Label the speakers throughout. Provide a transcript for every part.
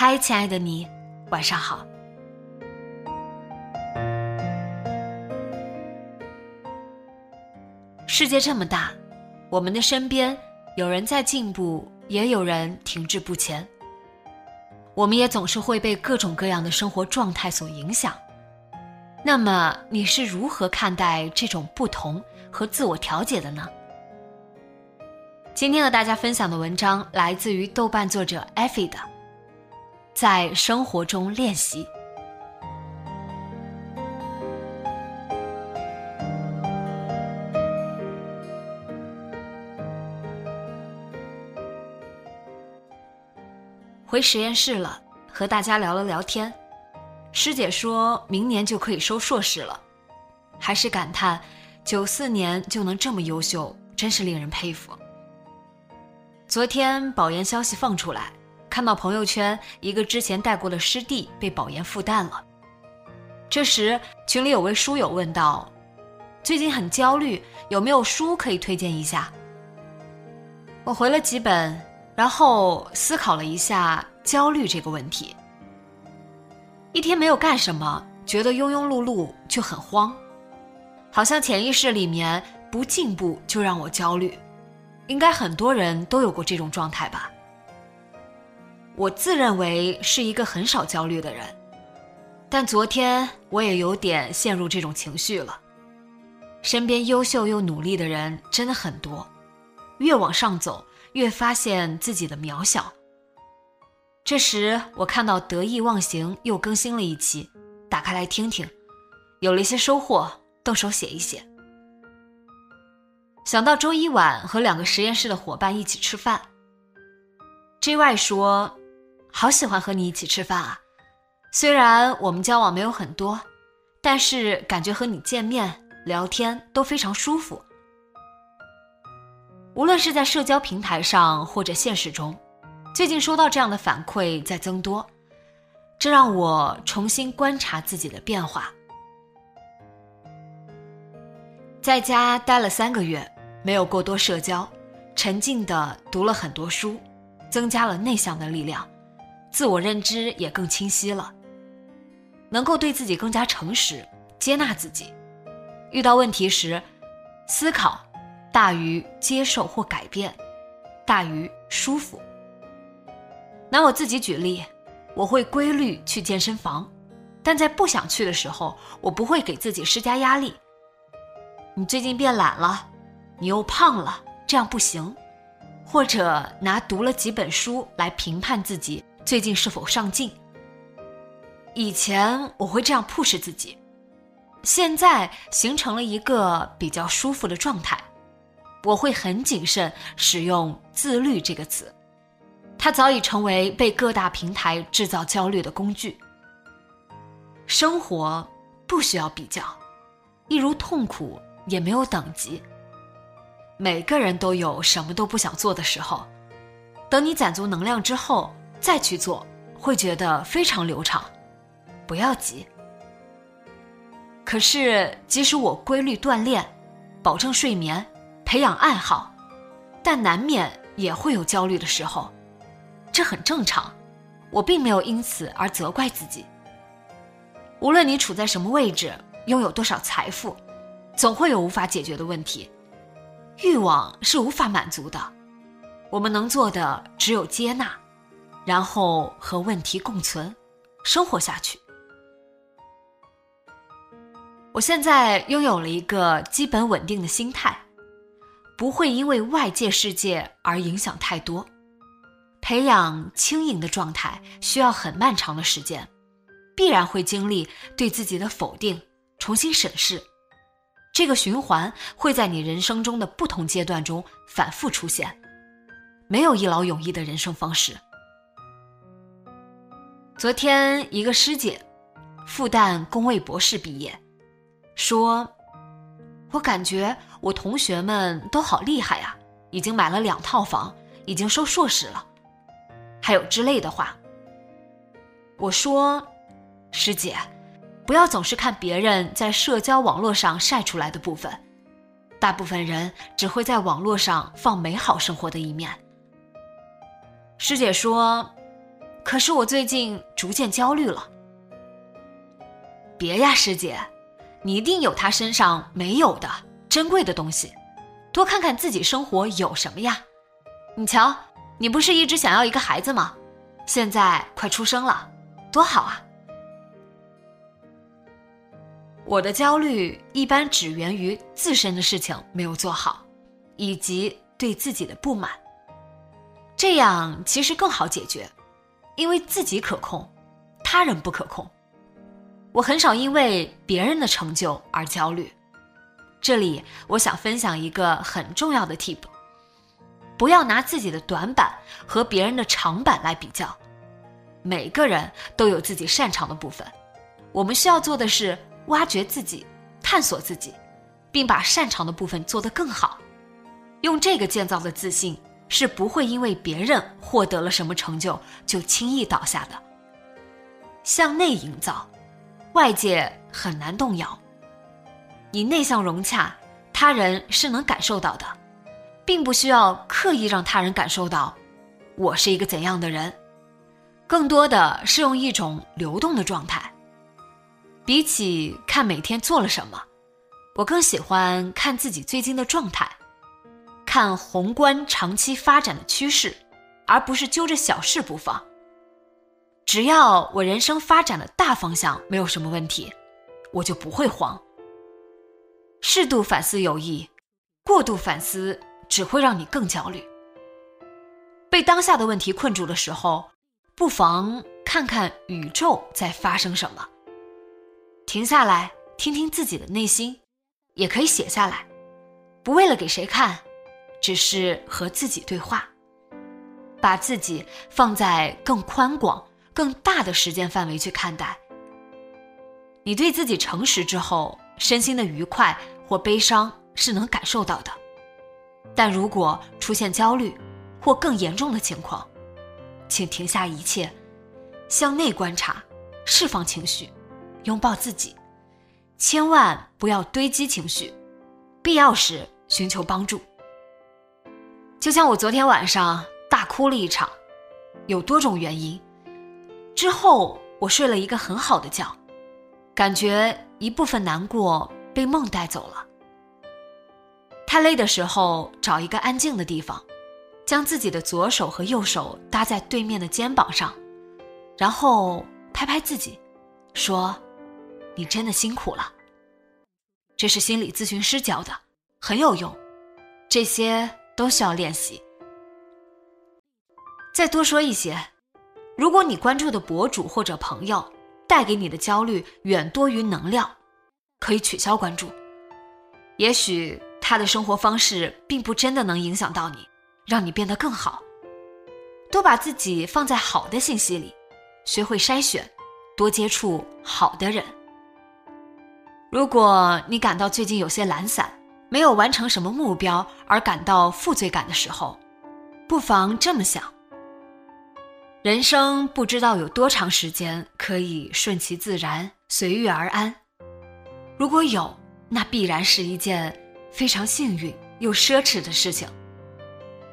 Speaker 1: 嗨，亲爱的你，晚上好。世界这么大，我们的身边有人在进步，也有人停滞不前。我们也总是会被各种各样的生活状态所影响。那么，你是如何看待这种不同和自我调节的呢？今天和大家分享的文章来自于豆瓣作者艾菲的。在生活中练习。回实验室了，和大家聊了聊天。师姐说明年就可以收硕士了，还是感叹九四年就能这么优秀，真是令人佩服。昨天保研消息放出来。看到朋友圈，一个之前带过的师弟被保研复旦了。这时群里有位书友问道：“最近很焦虑，有没有书可以推荐一下？”我回了几本，然后思考了一下焦虑这个问题。一天没有干什么，觉得庸庸碌碌就很慌，好像潜意识里面不进步就让我焦虑。应该很多人都有过这种状态吧。我自认为是一个很少焦虑的人，但昨天我也有点陷入这种情绪了。身边优秀又努力的人真的很多，越往上走，越发现自己的渺小。这时我看到得意忘形又更新了一期，打开来听听，有了一些收获，动手写一写。想到周一晚和两个实验室的伙伴一起吃饭，JY 说。好喜欢和你一起吃饭啊！虽然我们交往没有很多，但是感觉和你见面聊天都非常舒服。无论是在社交平台上或者现实中，最近收到这样的反馈在增多，这让我重新观察自己的变化。在家待了三个月，没有过多社交，沉静的读了很多书，增加了内向的力量。自我认知也更清晰了，能够对自己更加诚实，接纳自己。遇到问题时，思考大于接受或改变，大于舒服。拿我自己举例，我会规律去健身房，但在不想去的时候，我不会给自己施加压力。你最近变懒了，你又胖了，这样不行。或者拿读了几本书来评判自己。最近是否上进？以前我会这样 push 自己，现在形成了一个比较舒服的状态。我会很谨慎使用“自律”这个词，它早已成为被各大平台制造焦虑的工具。生活不需要比较，一如痛苦也没有等级。每个人都有什么都不想做的时候，等你攒足能量之后。再去做，会觉得非常流畅，不要急。可是，即使我规律锻炼，保证睡眠，培养爱好，但难免也会有焦虑的时候，这很正常。我并没有因此而责怪自己，无论你处在什么位置，拥有多少财富，总会有无法解决的问题。欲望是无法满足的，我们能做的只有接纳，然后和问题共存，生活下去。我现在拥有了一个基本稳定的心态，不会因为外界世界而影响太多。培养轻盈的状态需要很漫长的时间，必然会经历对自己的否定、重新审视。这个循环会在你人生中的不同阶段中反复出现，没有一劳永逸的人生方式。昨天一个师姐，复旦工卫博士毕业，说：“我感觉我同学们都好厉害呀，已经买了两套房，已经收硕士了，还有之类的话。”我说：“师姐。”不要总是看别人在社交网络上晒出来的部分，大部分人只会在网络上放美好生活的一面。师姐说：“可是我最近逐渐焦虑了。”别呀，师姐，你一定有他身上没有的珍贵的东西，多看看自己生活有什么呀。你瞧，你不是一直想要一个孩子吗？现在快出生了，多好啊！我的焦虑一般只源于自身的事情没有做好，以及对自己的不满。这样其实更好解决，因为自己可控，他人不可控。我很少因为别人的成就而焦虑。这里我想分享一个很重要的 tip：不要拿自己的短板和别人的长板来比较。每个人都有自己擅长的部分，我们需要做的是。挖掘自己，探索自己，并把擅长的部分做得更好。用这个建造的自信，是不会因为别人获得了什么成就就轻易倒下的。向内营造，外界很难动摇。你内向融洽，他人是能感受到的，并不需要刻意让他人感受到我是一个怎样的人，更多的是用一种流动的状态。比起看每天做了什么，我更喜欢看自己最近的状态，看宏观长期发展的趋势，而不是揪着小事不放。只要我人生发展的大方向没有什么问题，我就不会慌。适度反思有益，过度反思只会让你更焦虑。被当下的问题困住的时候，不妨看看宇宙在发生什么。停下来，听听自己的内心，也可以写下来，不为了给谁看，只是和自己对话，把自己放在更宽广、更大的时间范围去看待。你对自己诚实之后，身心的愉快或悲伤是能感受到的。但如果出现焦虑或更严重的情况，请停下一切，向内观察，释放情绪。拥抱自己，千万不要堆积情绪，必要时寻求帮助。就像我昨天晚上大哭了一场，有多种原因。之后我睡了一个很好的觉，感觉一部分难过被梦带走了。太累的时候，找一个安静的地方，将自己的左手和右手搭在对面的肩膀上，然后拍拍自己，说。你真的辛苦了。这是心理咨询师教的，很有用。这些都需要练习。再多说一些，如果你关注的博主或者朋友带给你的焦虑远多于能量，可以取消关注。也许他的生活方式并不真的能影响到你，让你变得更好。多把自己放在好的信息里，学会筛选，多接触好的人。如果你感到最近有些懒散，没有完成什么目标而感到负罪感的时候，不妨这么想：人生不知道有多长时间可以顺其自然、随遇而安。如果有，那必然是一件非常幸运又奢侈的事情，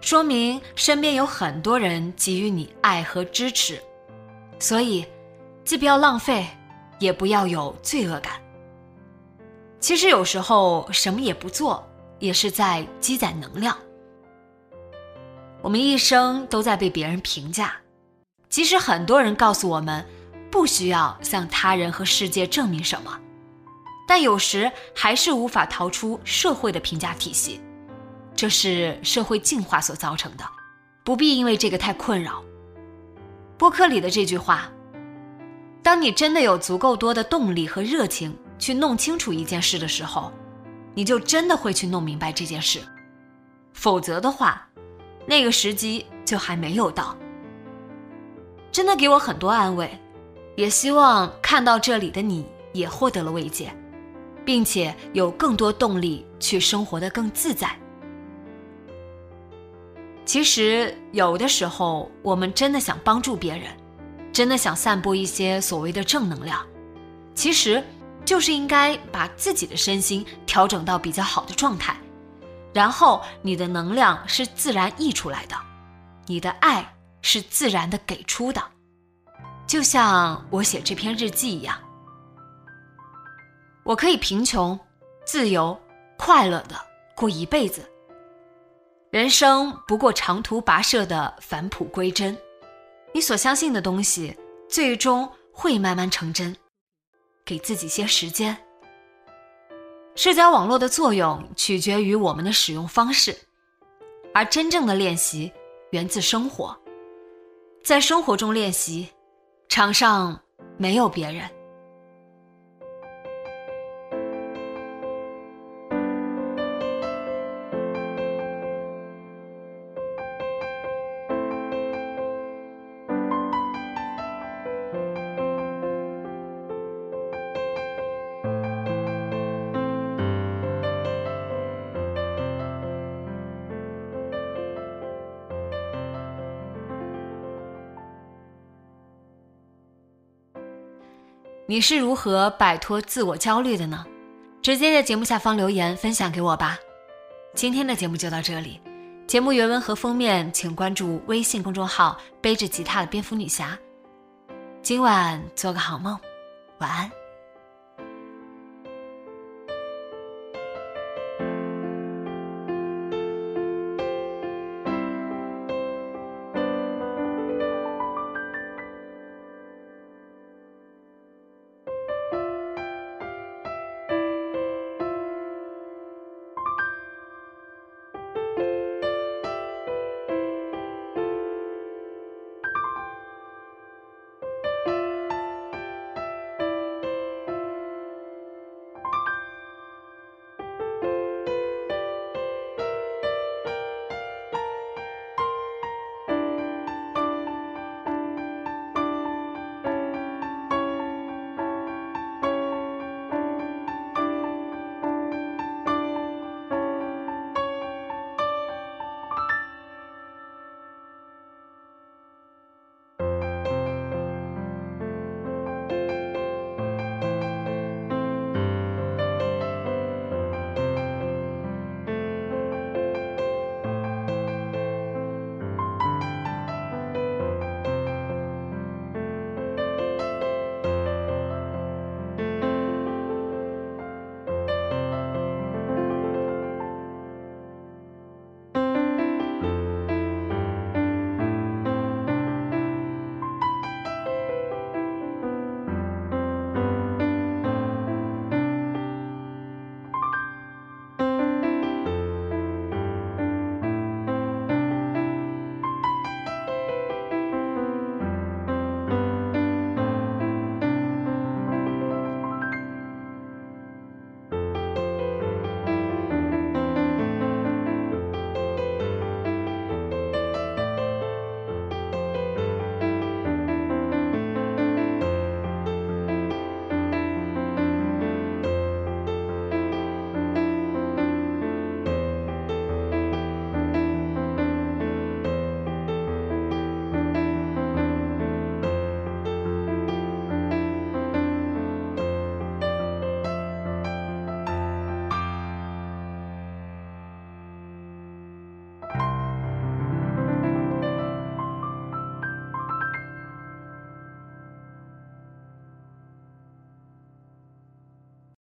Speaker 1: 说明身边有很多人给予你爱和支持。所以，既不要浪费。也不要有罪恶感。其实有时候什么也不做，也是在积攒能量。我们一生都在被别人评价，即使很多人告诉我们不需要向他人和世界证明什么，但有时还是无法逃出社会的评价体系，这是社会进化所造成的，不必因为这个太困扰。播客里的这句话：“当你真的有足够多的动力和热情去弄清楚一件事的时候，你就真的会去弄明白这件事，否则的话。”那个时机就还没有到，真的给我很多安慰，也希望看到这里的你也获得了慰藉，并且有更多动力去生活的更自在。其实有的时候，我们真的想帮助别人，真的想散播一些所谓的正能量，其实就是应该把自己的身心调整到比较好的状态。然后你的能量是自然溢出来的，你的爱是自然的给出的，就像我写这篇日记一样。我可以贫穷、自由、快乐的过一辈子。人生不过长途跋涉的返璞归真，你所相信的东西最终会慢慢成真，给自己些时间。社交网络的作用取决于我们的使用方式，而真正的练习源自生活，在生活中练习，场上没有别人。你是如何摆脱自我焦虑的呢？直接在节目下方留言分享给我吧。今天的节目就到这里，节目原文和封面请关注微信公众号“背着吉他的蝙蝠女侠”。今晚做个好梦，晚安。